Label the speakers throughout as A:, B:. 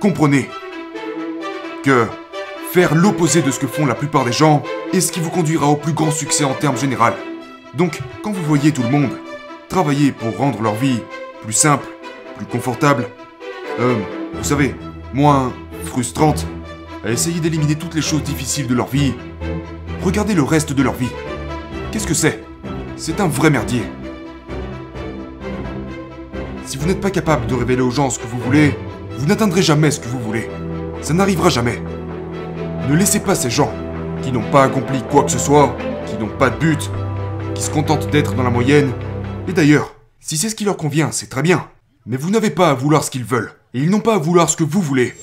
A: comprenez que faire l'opposé de ce que font la plupart des gens est ce qui vous conduira au plus grand succès en termes général. Donc, quand vous voyez tout le monde travailler pour rendre leur vie plus simple, plus confortable, euh, vous savez, moins frustrante, à essayer d'éliminer toutes les choses difficiles de leur vie, regardez le reste de leur vie. Qu'est-ce que c'est? C'est un vrai merdier. Si vous n'êtes pas capable de révéler aux gens ce que vous voulez, vous n'atteindrez jamais ce que vous voulez. Ça n'arrivera jamais. Ne laissez pas ces gens, qui n'ont pas accompli quoi que ce soit, qui n'ont pas de but, qui se contentent d'être dans la moyenne. Et d'ailleurs, si c'est ce qui leur convient, c'est très bien. Mais vous n'avez pas à vouloir ce qu'ils veulent, et ils n'ont pas à vouloir ce que vous voulez.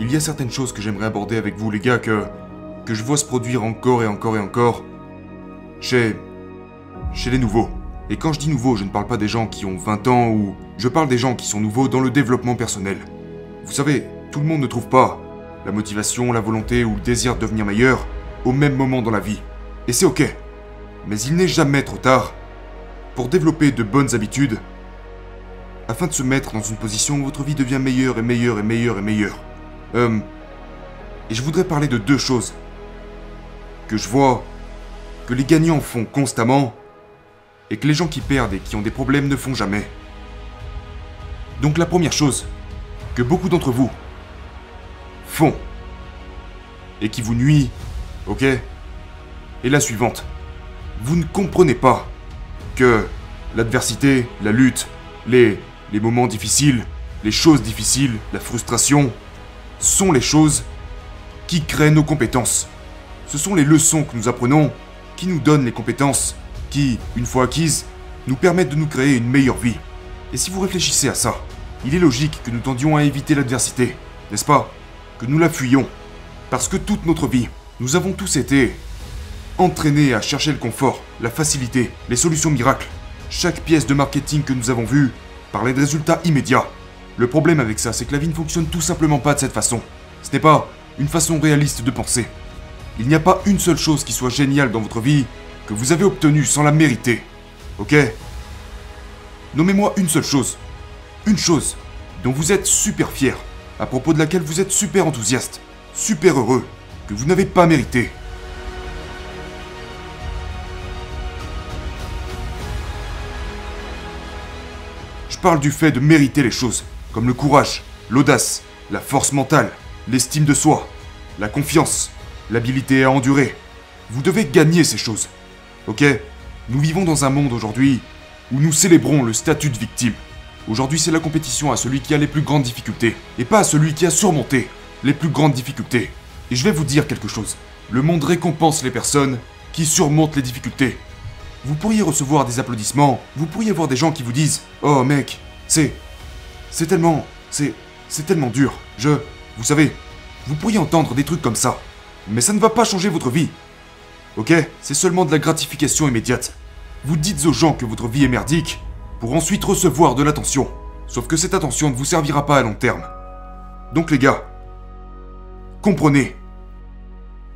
A: Il y a certaines choses que j'aimerais aborder avec vous, les gars, que. Que je vois se produire encore et encore et encore. Chez. chez les nouveaux. Et quand je dis nouveaux, je ne parle pas des gens qui ont 20 ans ou. Je parle des gens qui sont nouveaux dans le développement personnel. Vous savez, tout le monde ne trouve pas la motivation, la volonté ou le désir de devenir meilleur au même moment dans la vie. Et c'est ok. Mais il n'est jamais trop tard pour développer de bonnes habitudes afin de se mettre dans une position où votre vie devient meilleure et meilleure et meilleure et meilleure. Euh, et je voudrais parler de deux choses que je vois que les gagnants font constamment et que les gens qui perdent et qui ont des problèmes ne font jamais. Donc la première chose que beaucoup d'entre vous font et qui vous nuit, ok est la suivante. Vous ne comprenez pas que l'adversité, la lutte, les, les moments difficiles, les choses difficiles, la frustration, sont les choses qui créent nos compétences. Ce sont les leçons que nous apprenons qui nous donnent les compétences qui, une fois acquises, nous permettent de nous créer une meilleure vie. Et si vous réfléchissez à ça, il est logique que nous tendions à éviter l'adversité, n'est-ce pas? Que nous la fuyions. Parce que toute notre vie, nous avons tous été entraînés à chercher le confort, la facilité, les solutions miracles. Chaque pièce de marketing que nous avons vue parlait de résultats immédiats. Le problème avec ça, c'est que la vie ne fonctionne tout simplement pas de cette façon. Ce n'est pas une façon réaliste de penser. Il n'y a pas une seule chose qui soit géniale dans votre vie que vous avez obtenue sans la mériter. Ok? Nommez-moi une seule chose. Une chose dont vous êtes super fier, à propos de laquelle vous êtes super enthousiaste, super heureux, que vous n'avez pas mérité. Je parle du fait de mériter les choses, comme le courage, l'audace, la force mentale, l'estime de soi, la confiance, l'habilité à endurer. Vous devez gagner ces choses. Ok? Nous vivons dans un monde aujourd'hui où nous célébrons le statut de victime. Aujourd'hui, c'est la compétition à celui qui a les plus grandes difficultés, et pas à celui qui a surmonté les plus grandes difficultés. Et je vais vous dire quelque chose. Le monde récompense les personnes qui surmontent les difficultés. Vous pourriez recevoir des applaudissements, vous pourriez voir des gens qui vous disent Oh mec, c'est. C'est tellement. C'est. C'est tellement dur. Je. Vous savez, vous pourriez entendre des trucs comme ça. Mais ça ne va pas changer votre vie. Ok? C'est seulement de la gratification immédiate. Vous dites aux gens que votre vie est merdique pour ensuite recevoir de l'attention. Sauf que cette attention ne vous servira pas à long terme. Donc les gars, comprenez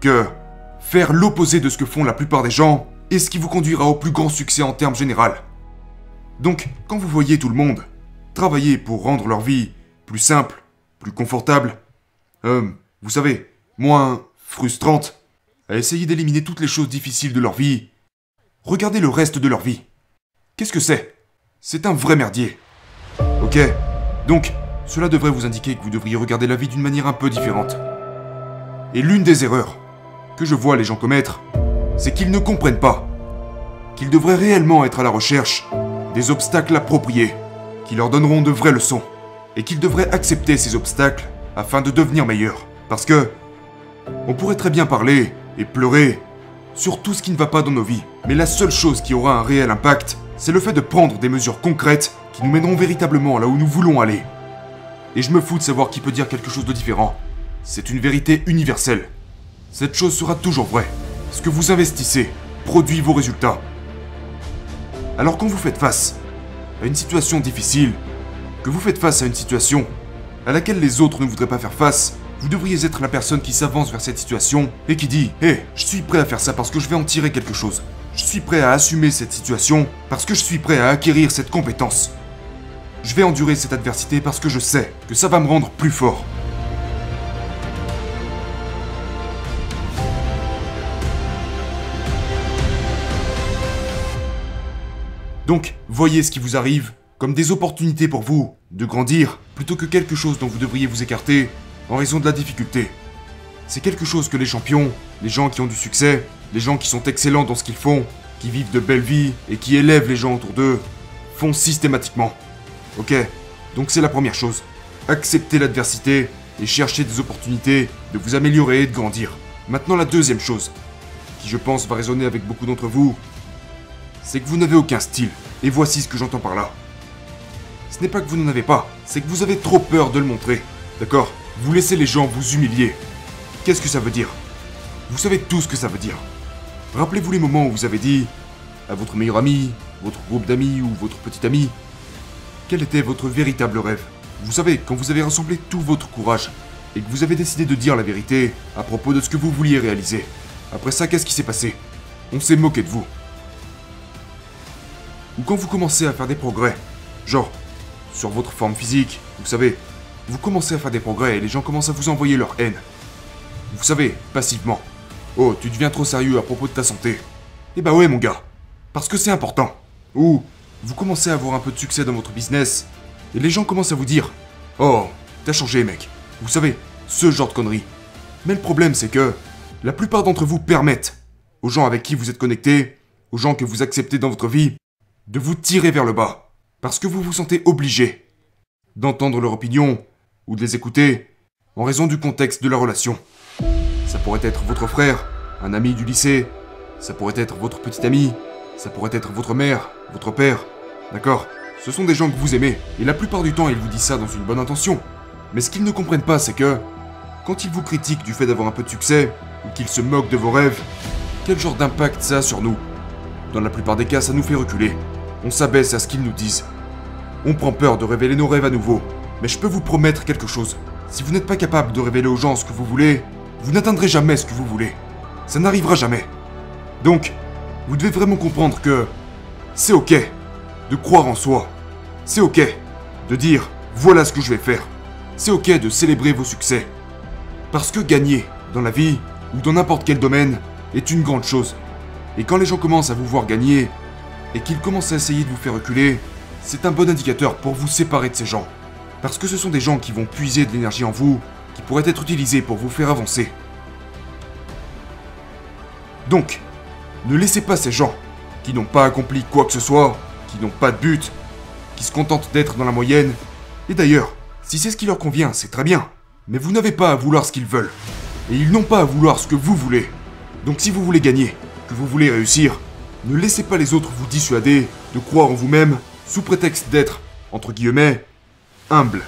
A: que faire l'opposé de ce que font la plupart des gens est ce qui vous conduira au plus grand succès en termes général. Donc, quand vous voyez tout le monde travailler pour rendre leur vie plus simple, plus confortable, euh, vous savez, moins frustrante, à essayer d'éliminer toutes les choses difficiles de leur vie, regardez le reste de leur vie. Qu'est-ce que c'est? C'est un vrai merdier. Ok Donc, cela devrait vous indiquer que vous devriez regarder la vie d'une manière un peu différente. Et l'une des erreurs que je vois les gens commettre, c'est qu'ils ne comprennent pas qu'ils devraient réellement être à la recherche des obstacles appropriés, qui leur donneront de vraies leçons, et qu'ils devraient accepter ces obstacles afin de devenir meilleurs. Parce que on pourrait très bien parler et pleurer sur tout ce qui ne va pas dans nos vies, mais la seule chose qui aura un réel impact, c'est le fait de prendre des mesures concrètes qui nous mèneront véritablement là où nous voulons aller. Et je me fous de savoir qui peut dire quelque chose de différent. C'est une vérité universelle. Cette chose sera toujours vraie. Ce que vous investissez produit vos résultats. Alors quand vous faites face à une situation difficile, que vous faites face à une situation à laquelle les autres ne voudraient pas faire face, Vous devriez être la personne qui s'avance vers cette situation et qui dit Hé, je suis prêt à faire ça parce que je vais en tirer quelque chose. Je suis prêt à assumer cette situation parce que je suis prêt à acquérir cette compétence. Je vais endurer cette adversité parce que je sais que ça va me rendre plus fort. Donc, voyez ce qui vous arrive comme des opportunités pour vous de grandir plutôt que quelque chose dont vous devriez vous écarter en raison de la difficulté. C'est quelque chose que les champions, les gens qui ont du succès, les gens qui sont excellents dans ce qu'ils font, qui vivent de belles vies et qui élèvent les gens autour d'eux, font systématiquement. Ok Donc c'est la première chose. Accepter l'adversité et chercher des opportunités de vous améliorer et de grandir. Maintenant la deuxième chose, qui je pense va résonner avec beaucoup d'entre vous, c'est que vous n'avez aucun style. Et voici ce que j'entends par là. Ce n'est pas que vous n'en avez pas, c'est que vous avez trop peur de le montrer. D'accord? Vous laissez les gens vous humilier. Qu'est-ce que ça veut dire? Vous savez tout ce que ça veut dire. Rappelez-vous les moments où vous avez dit à votre meilleur ami, votre groupe d'amis ou votre petit ami, quel était votre véritable rêve? Vous savez, quand vous avez rassemblé tout votre courage et que vous avez décidé de dire la vérité à propos de ce que vous vouliez réaliser. Après ça, qu'est-ce qui s'est passé? On s'est moqué de vous. Ou quand vous commencez à faire des progrès, genre sur votre forme physique, vous savez, vous commencez à faire des progrès et les gens commencent à vous envoyer leur haine. Vous savez, passivement. Oh, tu deviens trop sérieux à propos de ta santé. Eh bah ouais mon gars, parce que c'est important. Ou vous commencez à avoir un peu de succès dans votre business et les gens commencent à vous dire Oh, t'as changé mec. Vous savez, ce genre de conneries. Mais le problème c'est que la plupart d'entre vous permettent aux gens avec qui vous êtes connectés, aux gens que vous acceptez dans votre vie, de vous tirer vers le bas. Parce que vous vous sentez obligé d'entendre leur opinion ou de les écouter en raison du contexte de la relation. Ça pourrait être votre frère, un ami du lycée, ça pourrait être votre petit ami, ça pourrait être votre mère, votre père. D'accord? Ce sont des gens que vous aimez, et la plupart du temps ils vous disent ça dans une bonne intention. Mais ce qu'ils ne comprennent pas, c'est que, quand ils vous critiquent du fait d'avoir un peu de succès, ou qu'ils se moquent de vos rêves, quel genre d'impact ça a sur nous? Dans la plupart des cas, ça nous fait reculer on s'abaisse à ce qu'ils nous disent. On prend peur de révéler nos rêves à nouveau. Mais je peux vous promettre quelque chose. Si vous n'êtes pas capable de révéler aux gens ce que vous voulez, vous n'atteindrez jamais ce que vous voulez. Ça n'arrivera jamais. Donc, vous devez vraiment comprendre que c'est ok de croire en soi. C'est ok de dire voilà ce que je vais faire. C'est ok de célébrer vos succès. Parce que gagner dans la vie ou dans n'importe quel domaine est une grande chose. Et quand les gens commencent à vous voir gagner, et qu'ils commencent à essayer de vous faire reculer, c'est un bon indicateur pour vous séparer de ces gens. Parce que ce sont des gens qui vont puiser de l'énergie en vous, qui pourrait être utilisée pour vous faire avancer. Donc, ne laissez pas ces gens, qui n'ont pas accompli quoi que ce soit, qui n'ont pas de but, qui se contentent d'être dans la moyenne. Et d'ailleurs, si c'est ce qui leur convient, c'est très bien. Mais vous n'avez pas à vouloir ce qu'ils veulent. Et ils n'ont pas à vouloir ce que vous voulez. Donc si vous voulez gagner, que vous voulez réussir, ne laissez pas les autres vous dissuader de croire en vous-même sous prétexte d'être, entre guillemets, humble.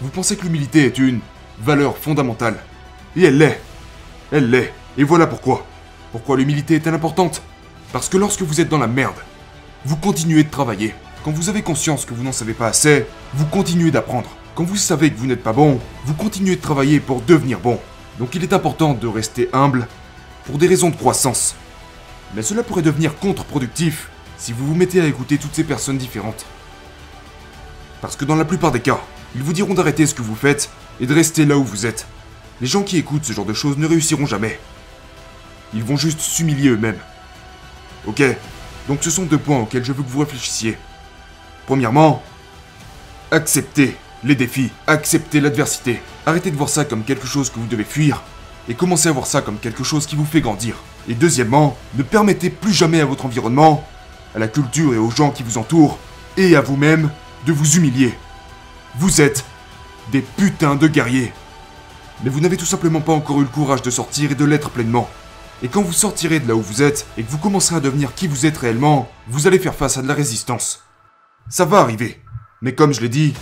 A: Vous pensez que l'humilité est une valeur fondamentale. Et elle l'est. Elle l'est. Et voilà pourquoi. Pourquoi l'humilité est-elle importante? Parce que lorsque vous êtes dans la merde, vous continuez de travailler. Quand vous avez conscience que vous n'en savez pas assez, vous continuez d'apprendre. Quand vous savez que vous n'êtes pas bon, vous continuez de travailler pour devenir bon. Donc il est important de rester humble pour des raisons de croissance. Mais cela pourrait devenir contre-productif si vous vous mettez à écouter toutes ces personnes différentes. Parce que dans la plupart des cas, ils vous diront d'arrêter ce que vous faites et de rester là où vous êtes. Les gens qui écoutent ce genre de choses ne réussiront jamais. Ils vont juste s'humilier eux-mêmes. Ok, donc ce sont deux points auxquels je veux que vous réfléchissiez. Premièrement, acceptez les défis, acceptez l'adversité. Arrêtez de voir ça comme quelque chose que vous devez fuir et commencez à voir ça comme quelque chose qui vous fait grandir. Et deuxièmement, ne permettez plus jamais à votre environnement, à la culture et aux gens qui vous entourent, et à vous-même, de vous humilier. Vous êtes des putains de guerriers. Mais vous n'avez tout simplement pas encore eu le courage de sortir et de l'être pleinement. Et quand vous sortirez de là où vous êtes et que vous commencerez à devenir qui vous êtes réellement, vous allez faire face à de la résistance. Ça va arriver. Mais comme je l'ai dit,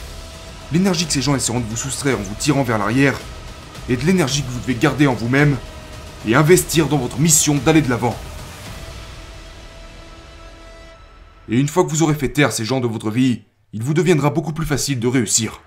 A: l'énergie que ces gens essaieront de vous soustraire en vous tirant vers l'arrière est de l'énergie que vous devez garder en vous-même et investir dans votre mission d'aller de l'avant. Et une fois que vous aurez fait taire ces gens de votre vie, il vous deviendra beaucoup plus facile de réussir.